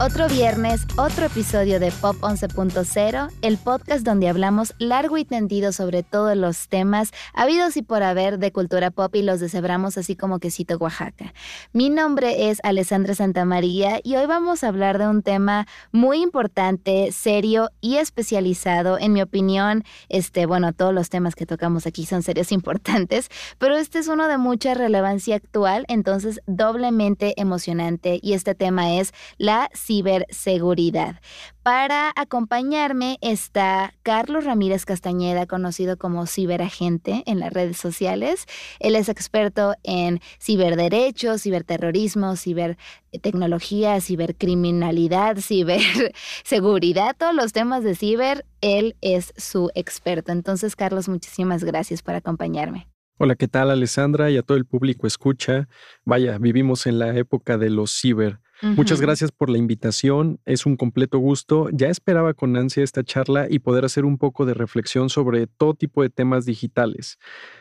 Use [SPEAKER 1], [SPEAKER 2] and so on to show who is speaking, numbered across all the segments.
[SPEAKER 1] Otro viernes, otro episodio de Pop 11.0, el podcast donde hablamos largo y tendido sobre todos los temas habidos y por haber de cultura pop y los deshebramos así como quesito Oaxaca. Mi nombre es Alessandra Santamaría y hoy vamos a hablar de un tema muy importante, serio y especializado. En mi opinión, este, bueno, todos los temas que tocamos aquí son serios e importantes, pero este es uno de mucha relevancia actual, entonces doblemente emocionante y este tema es la ciberseguridad. Para acompañarme está Carlos Ramírez Castañeda, conocido como ciberagente en las redes sociales. Él es experto en ciberderechos, ciberterrorismo, cibertecnología, cibercriminalidad, ciberseguridad, todos los temas de ciber, él es su experto. Entonces, Carlos, muchísimas gracias por acompañarme.
[SPEAKER 2] Hola, ¿qué tal Alessandra y a todo el público escucha? Vaya, vivimos en la época de los ciber Muchas gracias por la invitación, es un completo gusto. Ya esperaba con ansia esta charla y poder hacer un poco de reflexión sobre todo tipo de temas digitales.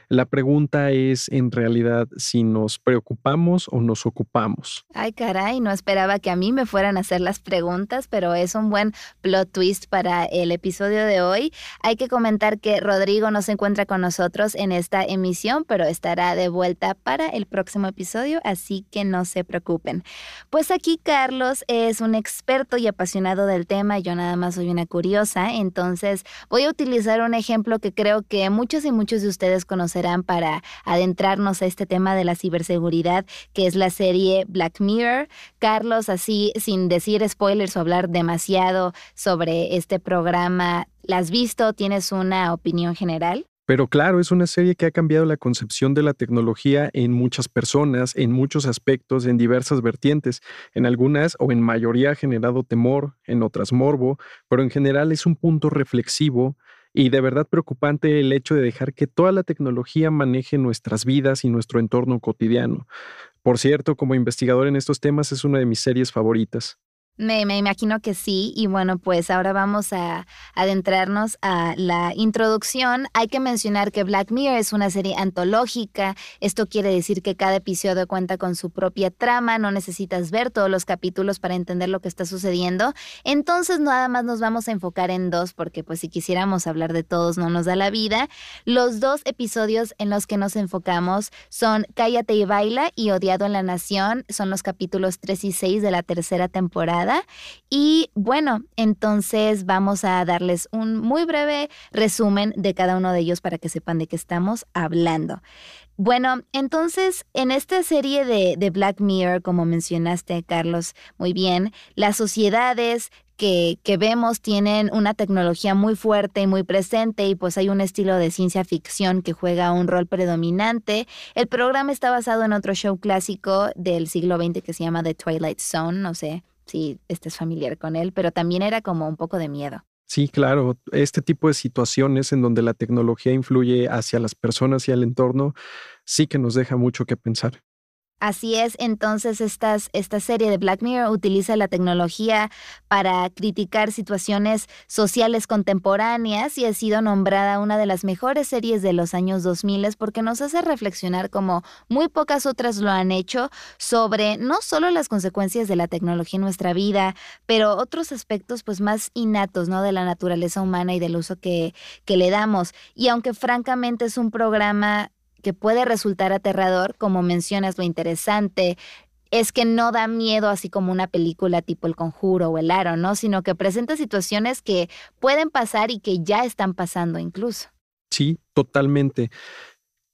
[SPEAKER 2] La pregunta es en realidad si nos preocupamos o nos ocupamos.
[SPEAKER 1] Ay, caray, no esperaba que a mí me fueran a hacer las preguntas, pero es un buen plot twist para el episodio de hoy. Hay que comentar que Rodrigo no se encuentra con nosotros en esta emisión, pero estará de vuelta para el próximo episodio, así que no se preocupen. Pues aquí Carlos es un experto y apasionado del tema, yo nada más soy una curiosa, entonces voy a utilizar un ejemplo que creo que muchos y muchos de ustedes conocen serán para adentrarnos a este tema de la ciberseguridad, que es la serie Black Mirror. Carlos, así sin decir spoilers o hablar demasiado sobre este programa, ¿la has visto? ¿Tienes una opinión general?
[SPEAKER 2] Pero claro, es una serie que ha cambiado la concepción de la tecnología en muchas personas, en muchos aspectos, en diversas vertientes. En algunas o en mayoría ha generado temor, en otras morbo, pero en general es un punto reflexivo y de verdad preocupante el hecho de dejar que toda la tecnología maneje nuestras vidas y nuestro entorno cotidiano. Por cierto, como investigador en estos temas es una de mis series favoritas.
[SPEAKER 1] Me, imagino que sí. Y bueno, pues ahora vamos a adentrarnos a la introducción. Hay que mencionar que Black Mirror es una serie antológica. Esto quiere decir que cada episodio cuenta con su propia trama. No necesitas ver todos los capítulos para entender lo que está sucediendo. Entonces, nada más nos vamos a enfocar en dos, porque pues si quisiéramos hablar de todos no nos da la vida. Los dos episodios en los que nos enfocamos son Cállate y Baila y Odiado en la Nación. Son los capítulos 3 y 6 de la tercera temporada. Y bueno, entonces vamos a darles un muy breve resumen de cada uno de ellos para que sepan de qué estamos hablando. Bueno, entonces en esta serie de, Black Mirror, como mencionaste, Carlos, muy bien, las sociedades que, que, vemos tienen una tecnología muy fuerte y muy presente y pues hay un estilo de ciencia ficción que juega un rol predominante. El programa está basado en otro show clásico del siglo XX que se llama The Twilight Zone, no sé si estés familiar con él, pero también era como un poco de miedo.
[SPEAKER 2] Sí, claro. Este tipo de situaciones en donde la tecnología influye hacia las personas y al entorno, sí que nos deja mucho que pensar.
[SPEAKER 1] Así es, entonces estas, esta serie de Black Mirror utiliza la tecnología para criticar situaciones sociales contemporáneas y ha sido nombrada una de las mejores series de los años 2000 porque nos hace reflexionar como muy pocas otras lo han hecho sobre no solo las consecuencias de la tecnología en nuestra vida, pero otros aspectos pues más innatos, ¿no? De la naturaleza humana y del uso que, que le damos. Y aunque francamente es un programa que puede resultar aterrador, como mencionas, lo interesante es que no da miedo así como una película tipo El Conjuro o El Aro, ¿no? Sino que presenta situaciones que pueden pasar y que ya están pasando incluso.
[SPEAKER 2] Sí, totalmente.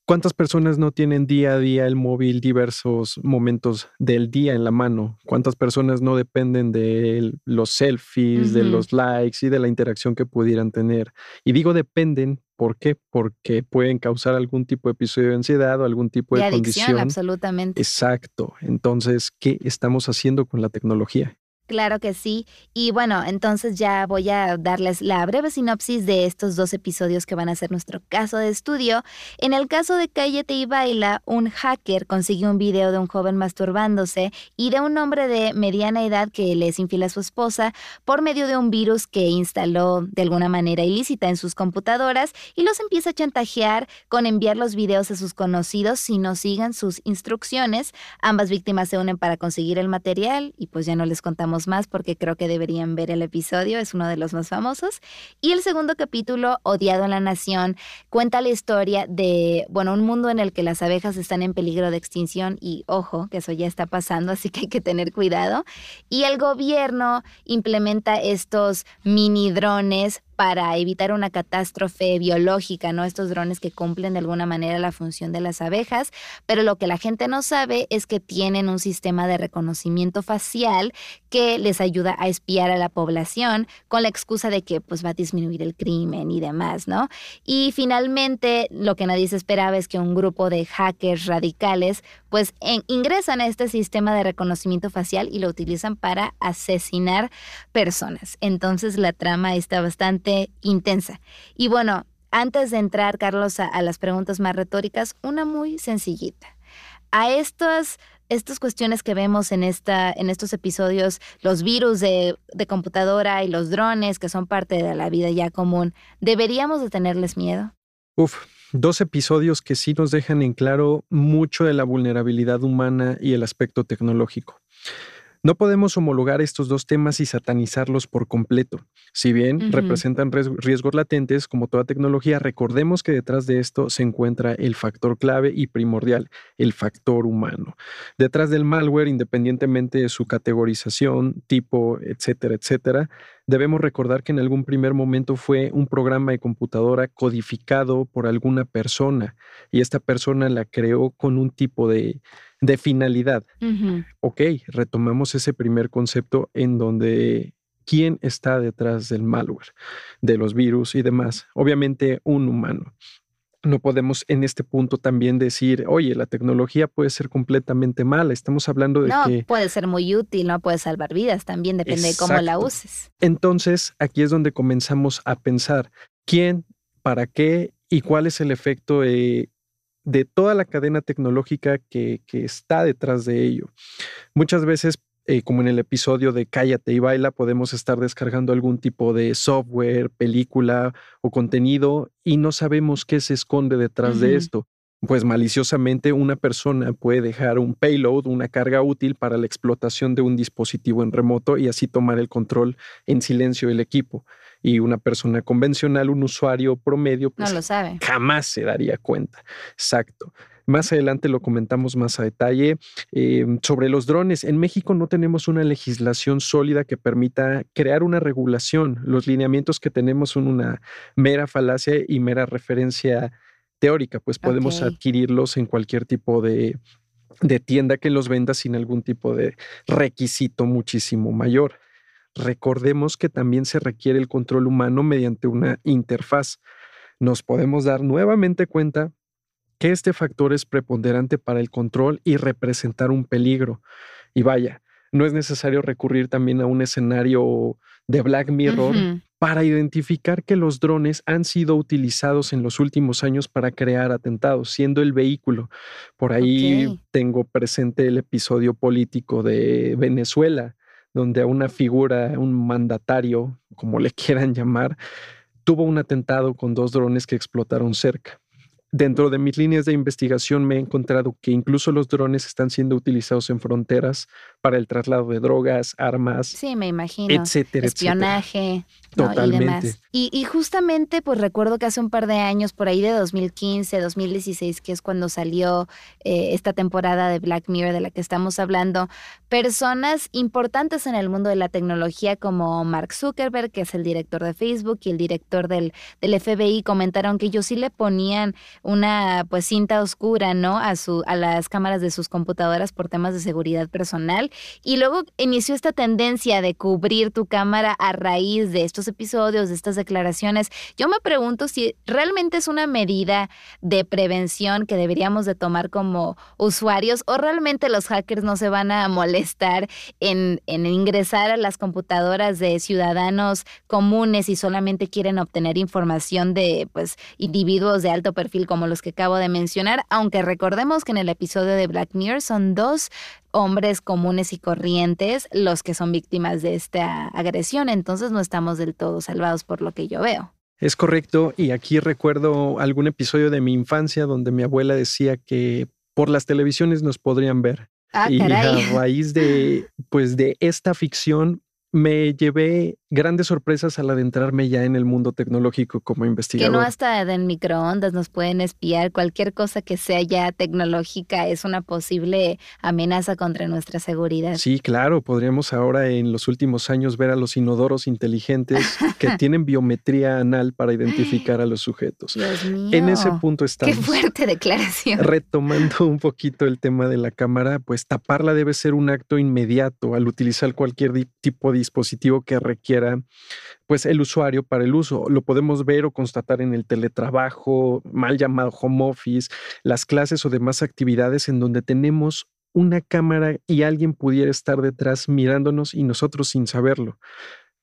[SPEAKER 2] ¿Cuántas personas no tienen día a día el móvil diversos momentos del día en la mano? ¿Cuántas personas no dependen de los selfies, de los likes y de la interacción que pudieran tener? Y digo dependen, ¿por qué? Porque pueden causar algún tipo de episodio de ansiedad o algún tipo de,
[SPEAKER 1] de
[SPEAKER 2] adicción,
[SPEAKER 1] absolutamente.
[SPEAKER 2] Exacto. Entonces, ¿qué estamos haciendo con la tecnología?
[SPEAKER 1] Claro que sí. Y bueno, entonces ya voy a darles la breve sinopsis de estos dos episodios que van a ser nuestro caso de estudio. En el caso de Cállate y Baila, un hacker consiguió un video de un joven masturbándose y de un hombre de mediana edad que le es infiel a su esposa por medio de un virus que instaló de alguna manera ilícita en sus computadoras y los empieza a chantajear con enviar los videos a sus conocidos si no sigan sus instrucciones. Ambas víctimas se unen para conseguir el material y pues ya no les contamos más porque creo que deberían ver el episodio, es uno de los más famosos. Y el segundo capítulo, Odiado en la Nación, cuenta la historia de, bueno, un mundo en el que las abejas están en peligro de extinción y ojo, que eso ya está pasando, así que hay que tener cuidado. Y el gobierno implementa estos mini drones para evitar una catástrofe biológica, ¿no? Estos drones que cumplen de alguna manera la función de las abejas, pero lo que la gente no sabe es que tienen un sistema de reconocimiento facial que les ayuda a espiar a la población con la excusa de que pues va a disminuir el crimen y demás, ¿no? Y finalmente lo que nadie se esperaba es que un grupo de hackers radicales pues ingresan a este sistema de reconocimiento facial y lo utilizan para asesinar personas. Entonces la trama está bastante intensa. Y bueno, antes de entrar, Carlos, a, las preguntas más retóricas, una muy sencillita. A estas estas cuestiones que vemos en, esta, en estos episodios, los virus de, de, computadora y los drones que son parte de la vida ya común, ¿deberíamos de tenerles miedo?
[SPEAKER 2] Uf, Dos episodios que sí nos dejan en claro mucho de la vulnerabilidad humana y el aspecto tecnológico. No podemos homologar estos dos temas y satanizarlos por completo. Si bien representan riesgos latentes, como toda tecnología, recordemos que detrás de esto se encuentra el factor clave y primordial, el factor humano. Detrás del malware, independientemente de su categorización, tipo, etcétera, etcétera, debemos recordar que en algún primer momento fue un programa de computadora codificado por alguna persona y esta persona la creó con un tipo de de finalidad. Ok, retomamos ese primer concepto en donde quién está detrás del malware, de los virus y demás. Obviamente un humano. No podemos en este punto también decir, oye, la tecnología puede ser completamente mala. Estamos hablando de
[SPEAKER 1] no,
[SPEAKER 2] que...
[SPEAKER 1] puede ser muy útil, no puede salvar vidas, también depende de cómo la uses.
[SPEAKER 2] Entonces, aquí es donde comenzamos a pensar quién, para qué y cuál es el efecto de de toda la cadena tecnológica que, está detrás de ello. Muchas veces eh, como en el episodio de Cállate y Baila, podemos estar descargando algún tipo de software, película o contenido y no sabemos qué se esconde detrás de esto. Pues maliciosamente una persona puede dejar un payload, una carga útil para la explotación de un dispositivo en remoto y así tomar el control en silencio del equipo y una persona convencional, un usuario promedio,
[SPEAKER 1] pues no lo sabe.
[SPEAKER 2] jamás se daría cuenta. Exacto. Más adelante lo comentamos más a detalle. Em, sobre los drones, en México no tenemos una legislación sólida que permita crear una regulación. Los lineamientos que tenemos son una mera falacia y mera referencia teórica, pues podemos adquirirlos en cualquier tipo de, de tienda que los venda sin algún tipo de requisito muchísimo mayor. Recordemos que también se requiere el control humano mediante una interfaz. Nos podemos dar nuevamente cuenta que este factor es preponderante para el control y representar un peligro. Y vaya, no es necesario recurrir también a un escenario de Black Mirror para identificar que los drones han sido utilizados en los últimos años para crear atentados, siendo el vehículo. Por ahí tengo presente el episodio político de Venezuela, donde a una figura, un mandatario, como le quieran llamar, tuvo un atentado con dos drones que explotaron cerca. Dentro de mis líneas de investigación me he encontrado que incluso los drones están siendo utilizados en fronteras para el traslado de drogas, armas,
[SPEAKER 1] sí, me imagino.
[SPEAKER 2] etcétera,
[SPEAKER 1] espionaje,
[SPEAKER 2] Totalmente.
[SPEAKER 1] y, y, justamente, pues recuerdo que hace un par de años, por ahí de 2015, 2016, que es cuando salió eh, esta temporada de Black Mirror de la que estamos hablando, personas importantes en el mundo de la tecnología como Mark Zuckerberg, que es el director de Facebook, y el director del, del FBI, comentaron que ellos sí le ponían una pues cinta oscura, ¿no? A, su, a las cámaras de sus computadoras por temas de seguridad personal y luego inició esta tendencia de cubrir tu cámara a raíz de estos episodios, de estas declaraciones. Yo me pregunto si realmente es una medida de prevención que deberíamos de tomar como usuarios o realmente los hackers no se van a molestar en, en ingresar a las computadoras de ciudadanos comunes y solamente quieren obtener información de pues individuos de alto perfil como los que acabo de mencionar, aunque recordemos que en el episodio de Black Mirror son dos hombres comunes y corrientes los que son víctimas de esta agresión, entonces no estamos del todo salvados por lo que yo veo.
[SPEAKER 2] Es correcto, y aquí recuerdo algún episodio de mi infancia donde mi abuela decía que por las televisiones nos podrían ver.
[SPEAKER 1] Ah,
[SPEAKER 2] y
[SPEAKER 1] caray.
[SPEAKER 2] a raíz de, pues, de esta ficción, me llevé grandes sorpresas al adentrarme ya en el mundo tecnológico como
[SPEAKER 1] Que
[SPEAKER 2] investigador.
[SPEAKER 1] no hasta en microondas nos pueden espiar, cualquier cosa que sea ya tecnológica es una posible amenaza contra nuestra seguridad.
[SPEAKER 2] Sí, claro, podríamos ahora en los últimos años ver a los inodoros inteligentes que tienen biometría anal para identificar a los sujetos.
[SPEAKER 1] Dios mío.
[SPEAKER 2] En ese punto
[SPEAKER 1] Qué
[SPEAKER 2] estamos.
[SPEAKER 1] fuerte declaración.
[SPEAKER 2] Retomando un poquito el tema de la cámara, pues taparla debe ser un acto inmediato al utilizar cualquier tipo de dispositivo que requiera pues el usuario para el uso. Lo podemos ver o constatar en el teletrabajo, mal llamado home office, las clases o demás actividades en donde tenemos una cámara y alguien pudiera estar detrás mirándonos y nosotros sin saberlo.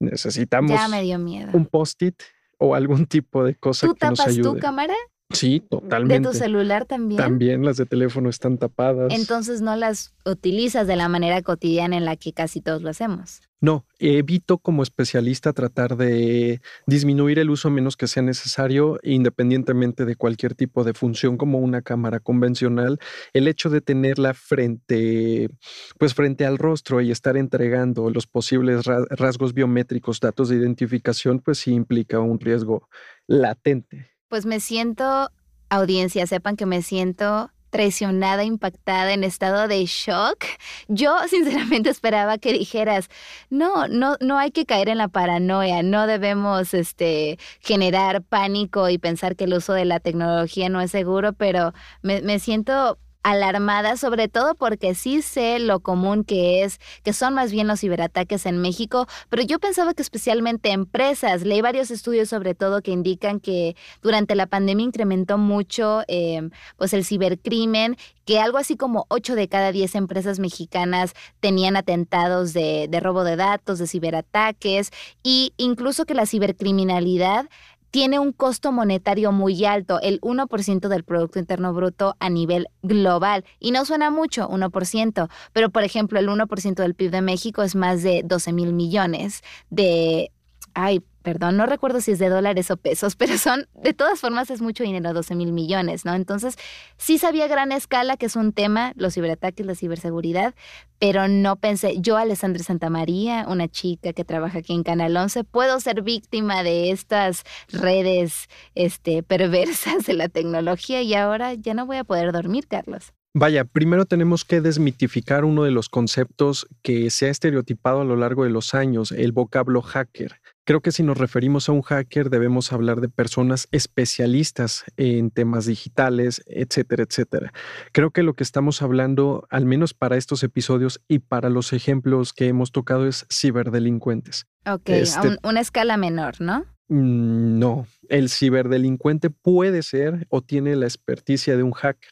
[SPEAKER 2] Necesitamos
[SPEAKER 1] Ya me dio miedo.
[SPEAKER 2] un post-it o algún tipo de cosa
[SPEAKER 1] ¿Tú
[SPEAKER 2] que nos
[SPEAKER 1] tapas tu
[SPEAKER 2] ayude.
[SPEAKER 1] cámara
[SPEAKER 2] Sí,
[SPEAKER 1] de
[SPEAKER 2] totalmente.
[SPEAKER 1] tu celular también?
[SPEAKER 2] También las de teléfono están tapadas.
[SPEAKER 1] Entonces no las utilizas de la manera cotidiana en la que casi todos lo hacemos.
[SPEAKER 2] No, evito como especialista tratar de disminuir el uso menos que sea necesario, independientemente de cualquier tipo de función como una cámara convencional. El hecho de tenerla frente, pues frente al rostro y estar entregando los posibles ra- rasgos biométricos, datos de identificación, pues sí implica un riesgo latente.
[SPEAKER 1] Pues me siento, audiencia, sepan que me siento traicionada, impactada, en estado de shock. Yo sinceramente esperaba que dijeras, no, no, no hay que caer en la paranoia, no debemos este, generar pánico y pensar que el uso de la tecnología no es seguro, pero me, me siento alarmada, sobre todo porque sí sé lo común que es, que son más bien los ciberataques en México, pero yo pensaba que especialmente empresas, leí varios estudios sobre todo que indican que durante la pandemia incrementó mucho eh, pues el cibercrimen, que algo así como 8 de cada 10 empresas mexicanas tenían atentados de, de robo de datos, de ciberataques, y incluso que la cibercriminalidad tiene un costo monetario muy alto, el 1% del Producto Interno Bruto a nivel global. Y no suena mucho, 1%, pero por ejemplo el 1% del PIB de México es más de 12 mil millones de... Ay, perdón, no recuerdo si es de dólares o pesos, pero son, de todas formas es mucho dinero, 12 mil millones, ¿no? Entonces, sí sabía a gran escala que es un tema, los ciberataques, la ciberseguridad, pero no pensé, yo, Alessandra Santamaría, una chica que trabaja aquí en Canal 11, puedo ser víctima de estas redes este, perversas de la tecnología y ahora ya no voy a poder dormir, Carlos.
[SPEAKER 2] Vaya, primero tenemos que desmitificar uno de los conceptos que se ha estereotipado a lo largo de los años, el vocablo hacker. Creo que si nos referimos a un hacker debemos hablar de personas especialistas en temas digitales, etcétera, etcétera. Creo que lo que estamos hablando, al menos para estos episodios y para los ejemplos que hemos tocado, es ciberdelincuentes.
[SPEAKER 1] Ok, a
[SPEAKER 2] Este-
[SPEAKER 1] un- una escala menor, ¿no?
[SPEAKER 2] Mm, No, el ciberdelincuente puede ser o tiene la experticia de un hacker,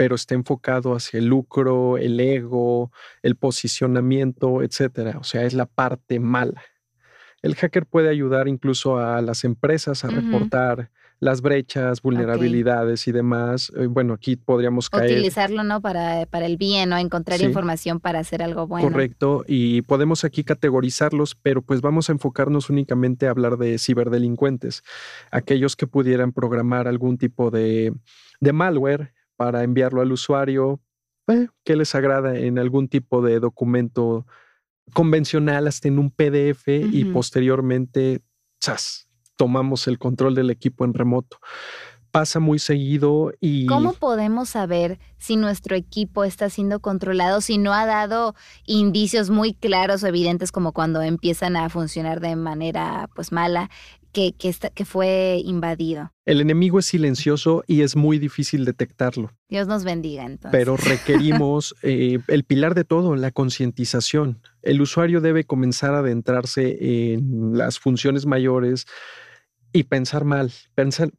[SPEAKER 2] pero está enfocado hacia el lucro, el ego, el posicionamiento, etcétera. O sea, es la parte mala. El hacker puede ayudar incluso a las empresas a reportar las brechas, vulnerabilidades y demás. Eh, Bueno, aquí podríamos caer.
[SPEAKER 1] Utilizarlo, ¿no? Para, para el bien, ¿no? Encontrar
[SPEAKER 2] Sí.
[SPEAKER 1] información para hacer algo bueno.
[SPEAKER 2] Correcto, y podemos aquí categorizarlos, pero pues vamos a enfocarnos únicamente a hablar de ciberdelincuentes, aquellos que pudieran programar algún tipo de, de malware para enviarlo al usuario, eh, que les agrada en algún tipo de documento convencional, hasta en un PDF, y posteriormente, ¡zas! tomamos el control del equipo en remoto. Pasa muy seguido y...
[SPEAKER 1] ¿Cómo podemos saber si nuestro equipo está siendo controlado, si no ha dado indicios muy claros o evidentes como cuando empiezan a funcionar de manera pues mala? Que, que, que fue invadido.
[SPEAKER 2] El enemigo es silencioso y es muy difícil detectarlo.
[SPEAKER 1] Dios nos bendiga entonces.
[SPEAKER 2] Pero requerimos eh, el pilar de todo, la concientización. El usuario debe comenzar a adentrarse en las funciones mayores, y pensar mal,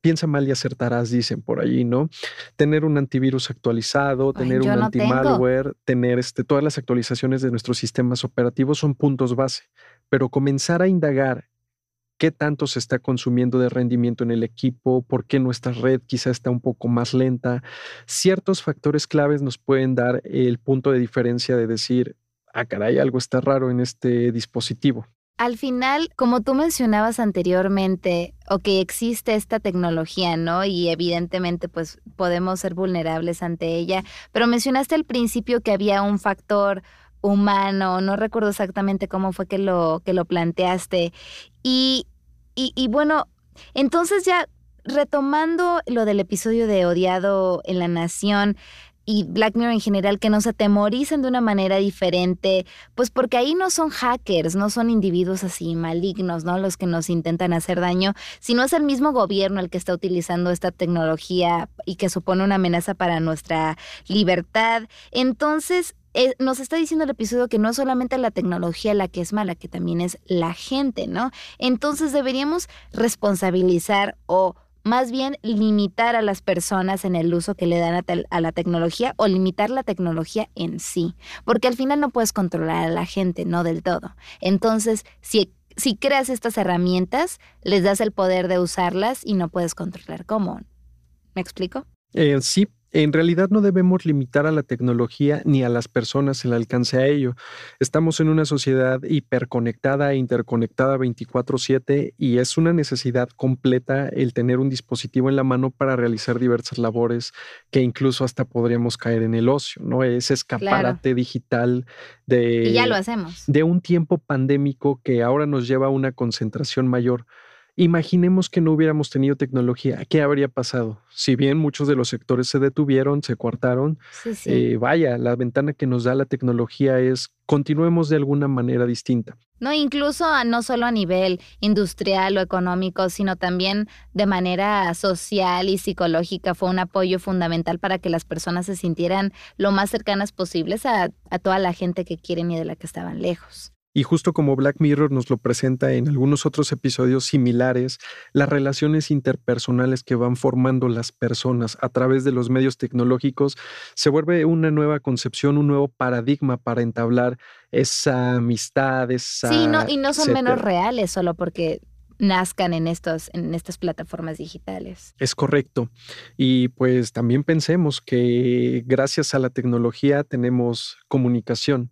[SPEAKER 2] piensa mal y acertarás, dicen por allí, ¿no? Tener un antivirus actualizado, tener un anti-malware, tener este, todas las actualizaciones de nuestros sistemas operativos son puntos base, pero comenzar a indagar qué tanto se está consumiendo de rendimiento en el equipo, por qué nuestra red quizá está un poco más lenta. Ciertos factores claves nos pueden dar el punto de diferencia de decir, ah, caray, algo está raro en este dispositivo.
[SPEAKER 1] Al final, como tú mencionabas anteriormente, o que existe esta tecnología, ¿no? Y evidentemente, pues podemos ser vulnerables ante ella, pero mencionaste al principio que había un factor humano, no recuerdo exactamente cómo fue que lo, que lo planteaste. Y, y, bueno, entonces ya retomando lo del episodio de Odiado en la Nación, y Black Mirror en general que nos atemoricen de una manera diferente, pues porque ahí no son hackers, no son individuos así malignos, ¿no? Los que nos intentan hacer daño, sino es el mismo gobierno el que está utilizando esta tecnología y que supone una amenaza para nuestra libertad. Entonces, nos está diciendo el episodio que no es solamente la tecnología la que es mala, que también es la gente, ¿no? Entonces deberíamos responsabilizar o más bien limitar a las personas en el uso que le dan a, la tecnología o limitar la tecnología en sí, porque al final no puedes controlar a la gente, no del todo. Entonces, si, si creas estas herramientas, les das el poder de usarlas y no puedes controlar cómo. ¿Me explico?
[SPEAKER 2] Eh, sí, en realidad no debemos limitar a la tecnología ni a las personas el alcance a ello. Estamos en una sociedad hiperconectada e interconectada 24/7 y es una necesidad completa el tener un dispositivo en la mano para realizar diversas labores que incluso hasta podríamos caer en el ocio, ¿no? Ese escaparate digital de...
[SPEAKER 1] Y ya lo hacemos.
[SPEAKER 2] De un tiempo pandémico que ahora nos lleva a una concentración mayor. Imaginemos que no hubiéramos tenido tecnología, ¿qué habría pasado? Si bien muchos de los sectores se detuvieron, se coartaron, eh, vaya, la ventana que nos da la tecnología es continuemos de alguna manera distinta.
[SPEAKER 1] No, incluso no solo a nivel industrial o económico, sino también de manera social y psicológica fue un apoyo fundamental para que las personas se sintieran lo más cercanas posibles a, a toda la gente que quieren y de la que estaban lejos.
[SPEAKER 2] Y justo como Black Mirror nos lo presenta en algunos otros episodios similares, las relaciones interpersonales que van formando las personas a través de los medios tecnológicos se vuelve una nueva concepción, un nuevo paradigma para entablar esa amistad, esa...
[SPEAKER 1] Sí, y no son menos reales solo porque nazcan en, estos, en estas plataformas digitales.
[SPEAKER 2] Es correcto. Y pues también pensemos que gracias a la tecnología tenemos comunicación,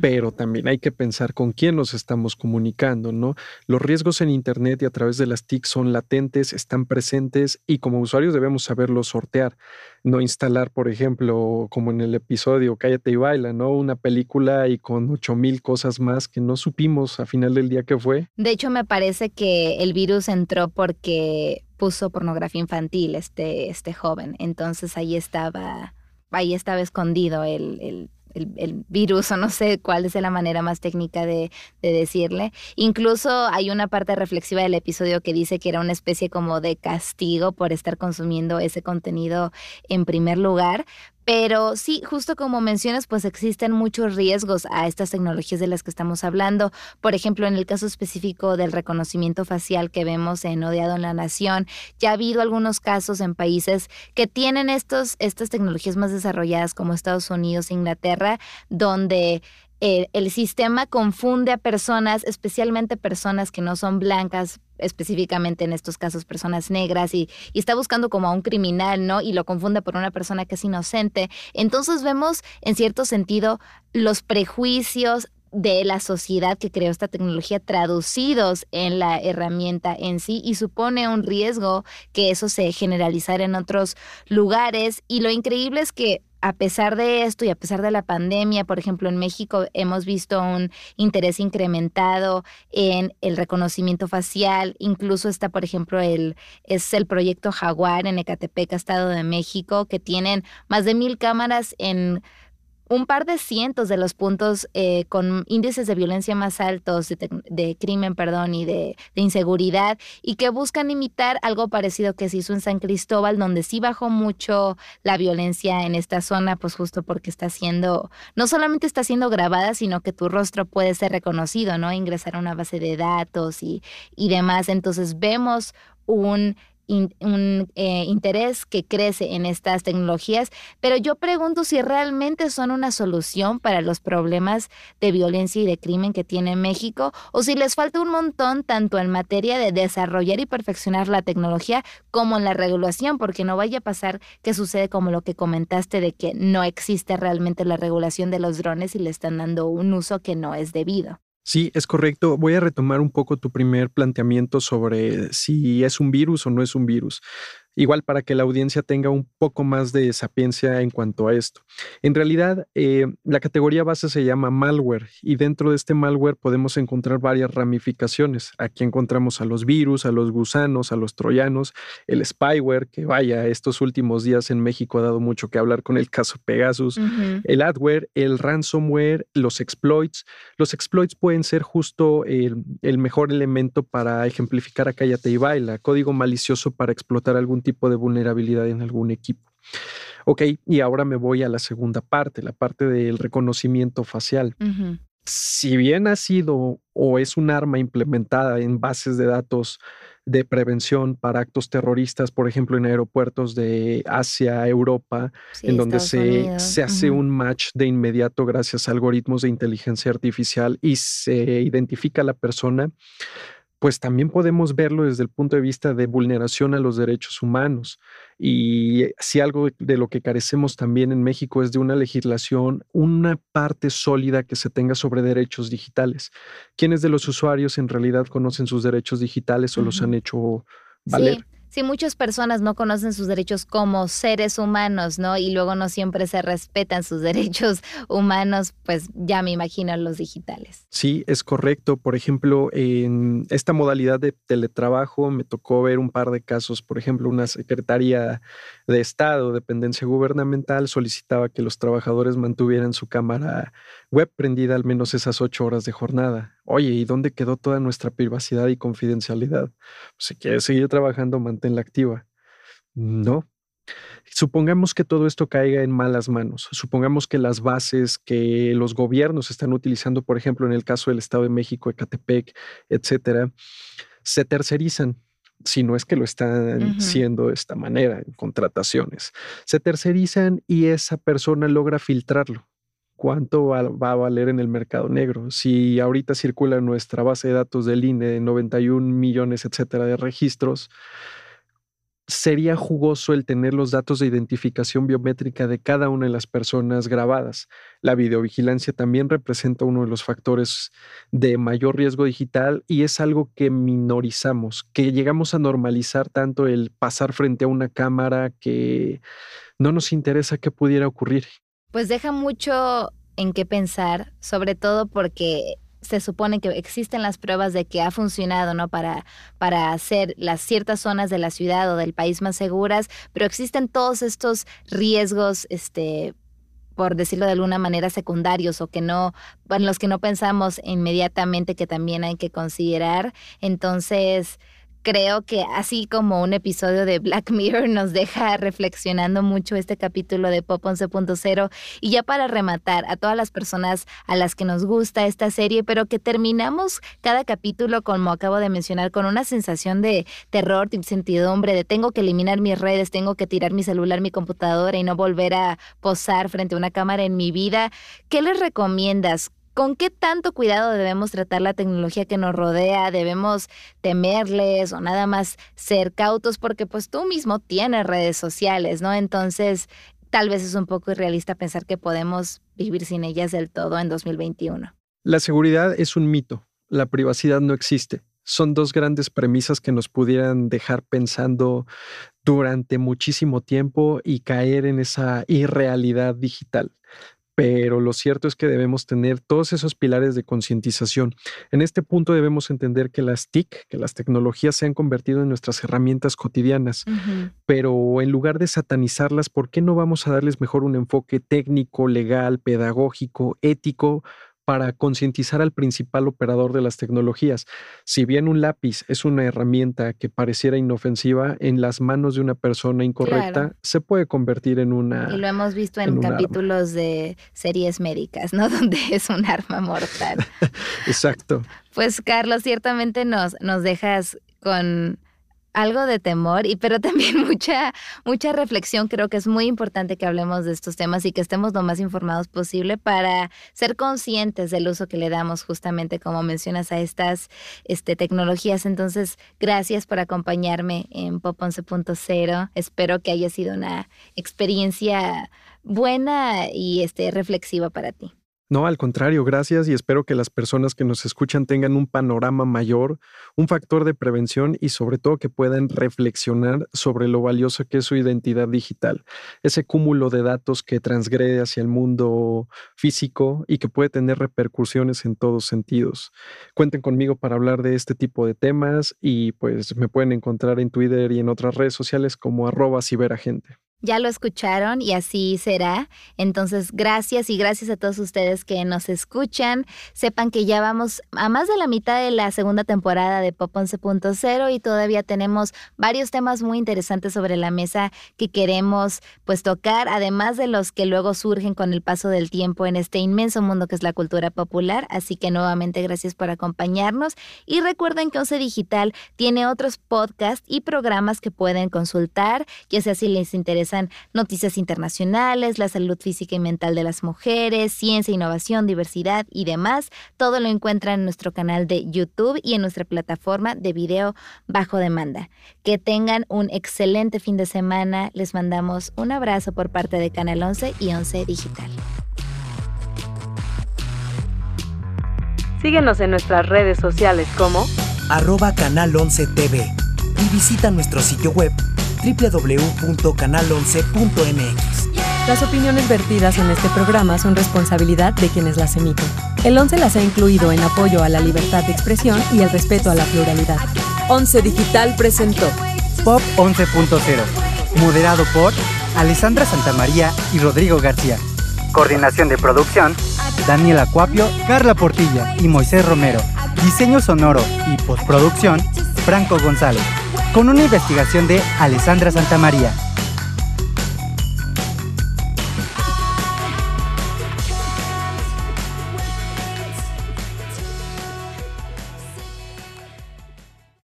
[SPEAKER 2] pero también hay que pensar con quién nos estamos comunicando, ¿no? Los riesgos en Internet y a través de las TIC son latentes, están presentes y como usuarios debemos saberlos sortear, no instalar, por ejemplo, como en el episodio Cállate y baila, ¿no? Una película y con ocho mil cosas más que no supimos a final del día que fue.
[SPEAKER 1] De hecho, me parece que el virus entró porque puso pornografía infantil este, este joven, entonces ahí estaba ahí estaba escondido el, el el, virus o no sé cuál es la manera más técnica de, de, decirle. Incluso hay una parte reflexiva del episodio que dice que era una especie como de castigo por estar consumiendo ese contenido en primer lugar, pero sí, justo como mencionas, pues existen muchos riesgos a estas tecnologías de las que estamos hablando. Por ejemplo, en el caso específico del reconocimiento facial que vemos en Odiado en la Nación, ya ha habido algunos casos en países que tienen estos, estas tecnologías más desarrolladas como Estados Unidos Inglaterra, donde eh, el, sistema confunde a personas, especialmente personas que no son blancas, específicamente en estos casos personas negras, y, y, está buscando como a un criminal, ¿no? Y lo confunde por una persona que es inocente. Entonces vemos, en cierto sentido, los prejuicios de la sociedad que creó esta tecnología traducidos en la herramienta en sí y supone un riesgo que eso se generalizara en otros lugares. Y lo increíble es que a pesar de esto y a pesar de la pandemia, por ejemplo, en México hemos visto un interés incrementado en el reconocimiento facial. Incluso está, por ejemplo, el, es el proyecto Jaguar en Ecatepec, Estado de México, que tienen más de mil cámaras en un par de cientos de los puntos eh, con índices de violencia más altos, de, crimen, perdón, y de, inseguridad, y que buscan imitar algo parecido que se hizo en San Cristóbal, donde sí bajó mucho la violencia en esta zona, pues justo porque está siendo, no solamente está siendo grabada, sino que tu rostro puede ser reconocido, ¿no? Ingresar a una base de datos y, y demás. Entonces vemos un un eh, interés que crece en estas tecnologías, pero yo pregunto si realmente son una solución para los problemas de violencia y de crimen que tiene México o si les falta un montón tanto en materia de desarrollar y perfeccionar la tecnología como en la regulación, porque no vaya a pasar que sucede como lo que comentaste de que no existe realmente la regulación de los drones y le están dando un uso que no es debido.
[SPEAKER 2] Sí, es correcto. Voy a retomar un poco tu primer planteamiento sobre si es un virus o no es un virus igual para que la audiencia tenga un poco más de sapiencia en cuanto a esto. En realidad, eh, la categoría base se llama malware y dentro de este malware podemos encontrar varias ramificaciones. Aquí encontramos a los virus, a los gusanos, a los troyanos, el spyware, que vaya, estos últimos días en México ha dado mucho que hablar con el caso Pegasus, el adware, el ransomware, los exploits. Los exploits pueden ser justo el, el mejor elemento para ejemplificar a Cállate y Baila, código malicioso para explotar algún tipo de vulnerabilidad en algún equipo. Ok, y ahora me voy a la segunda parte, la parte del reconocimiento facial. Si bien ha sido o es un arma implementada en bases de datos de prevención para actos terroristas, por ejemplo, en aeropuertos de Asia, Europa, en donde se, se hace un match de inmediato gracias a algoritmos de inteligencia artificial y se identifica a la persona, pues también podemos verlo desde el punto de vista de vulneración a los derechos humanos. Y si algo de lo que carecemos también en México es de una legislación, una parte sólida que se tenga sobre derechos digitales. ¿Quiénes de los usuarios en realidad conocen sus derechos digitales o los han hecho valer?
[SPEAKER 1] Si muchas personas no conocen sus derechos como seres humanos, ¿no? Y luego no siempre se respetan sus derechos humanos, pues ya me imagino los digitales.
[SPEAKER 2] Sí, es correcto. Por ejemplo, en esta modalidad de teletrabajo me tocó ver un par de casos. Por ejemplo, una secretaria de Estado, dependencia gubernamental, solicitaba que los trabajadores mantuvieran su cámara web prendida al menos esas ocho horas de jornada. Oye, ¿y dónde quedó toda nuestra privacidad y confidencialidad? Pues, si quieres seguir trabajando, manténla activa. No. Supongamos que todo esto caiga en malas manos. Supongamos que las bases que los gobiernos están utilizando, por ejemplo, en el caso del Estado de México, Ecatepec, etcétera, se tercerizan si no es que lo están siendo de esta manera en contrataciones. Se tercerizan y esa persona logra filtrarlo cuánto va, a valer en el mercado negro. Si ahorita circula nuestra base de datos del INE de 91 millones, etcétera, de registros, sería jugoso el tener los datos de identificación biométrica de cada una de las personas grabadas. La videovigilancia también representa uno de los factores de mayor riesgo digital y es algo que minorizamos, que llegamos a normalizar tanto el pasar frente a una cámara que no nos interesa qué pudiera ocurrir
[SPEAKER 1] pues deja mucho en qué pensar, sobre todo porque se supone que existen las pruebas de que ha funcionado, ¿no? Para, para hacer las ciertas zonas de la ciudad o del país más seguras, pero existen todos estos riesgos, este, por decirlo de alguna manera, secundarios o que no, en los que no pensamos inmediatamente que también hay que considerar. Entonces, creo que así como un episodio de Black Mirror nos deja reflexionando mucho este capítulo de Pop 11.0 y ya para rematar a todas las personas a las que nos gusta esta serie, pero que terminamos cada capítulo, como acabo de mencionar, con una sensación de terror, de incertidumbre, de tengo que eliminar mis redes, tengo que tirar mi celular, mi computadora y no volver a posar frente a una cámara en mi vida. ¿Qué les recomiendas? ¿Con qué tanto cuidado debemos tratar la tecnología que nos rodea? ¿Debemos temerles o nada más ser cautos? Porque pues tú mismo tienes redes sociales, ¿no? Entonces, tal vez es un poco irrealista pensar que podemos vivir sin ellas del todo en 2021.
[SPEAKER 2] La seguridad es un mito, la privacidad no existe. Son dos grandes premisas que nos pudieran dejar pensando durante muchísimo tiempo y caer en esa irrealidad digital pero lo cierto es que debemos tener todos esos pilares de concientización. En este punto debemos entender que las TIC, que las tecnologías se han convertido en nuestras herramientas cotidianas, pero en lugar de satanizarlas, ¿por qué no vamos a darles mejor un enfoque técnico, legal, pedagógico, ético? Para concientizar al principal operador de las tecnologías. Si bien un lápiz es una herramienta que pareciera inofensiva, en las manos de una persona incorrecta se puede convertir en una...
[SPEAKER 1] Y lo hemos visto en, capítulos de series médicas, ¿no? Donde es un arma mortal.
[SPEAKER 2] Exacto.
[SPEAKER 1] Pues Carlos, ciertamente nos, nos dejas con algo de temor, y pero también mucha, mucha reflexión. Creo que es muy importante que hablemos de estos temas y que estemos lo más informados posible para ser conscientes del uso que le damos justamente, como mencionas, a estas este, tecnologías. Entonces, gracias por acompañarme en Pop 11.0. Espero que haya sido una experiencia buena y este, reflexiva para ti.
[SPEAKER 2] No, al contrario, gracias y espero que las personas que nos escuchan tengan un panorama mayor, un factor de prevención y sobre todo que puedan reflexionar sobre lo valioso que es su identidad digital, ese cúmulo de datos que transgrede hacia el mundo físico y que puede tener repercusiones en todos sentidos. Cuenten conmigo para hablar de este tipo de temas y pues me pueden encontrar en Twitter y en otras redes sociales como arroba ciberagente.
[SPEAKER 1] Ya lo escucharon y así será. Entonces, gracias y gracias a todos ustedes que nos escuchan. Sepan que ya vamos a más de la mitad de la segunda temporada de Pop 11.0 y todavía tenemos varios temas muy interesantes sobre la mesa que queremos pues tocar, además de los que luego surgen con el paso del tiempo en este inmenso mundo que es la cultura popular. Así que nuevamente gracias por acompañarnos y recuerden que Once Digital tiene otros podcasts y programas que pueden consultar, ya sea si les interesa noticias internacionales, la salud física y mental de las mujeres, ciencia, innovación, diversidad y demás. Todo lo encuentran en nuestro canal de YouTube y en nuestra plataforma de video bajo demanda. Que tengan un excelente fin de semana. Les mandamos un abrazo por parte de Canal 11 y 11 Digital.
[SPEAKER 3] Síguenos en nuestras redes sociales como
[SPEAKER 4] arroba canal 11 TV y visita nuestro sitio web www.canal11.mx.
[SPEAKER 3] Las opiniones vertidas en este programa son responsabilidad de quienes las emiten. El 11 las ha incluido en apoyo a la libertad de expresión y el respeto a la pluralidad. 11 Digital presentó
[SPEAKER 5] Pop 11.0, moderado por Alessandra Santamaría y Rodrigo García. Coordinación de producción, Daniel Acuapio, Carla Portilla y Moisés Romero. Diseño sonoro y postproducción, Franco González con una investigación de Alessandra Santamaría.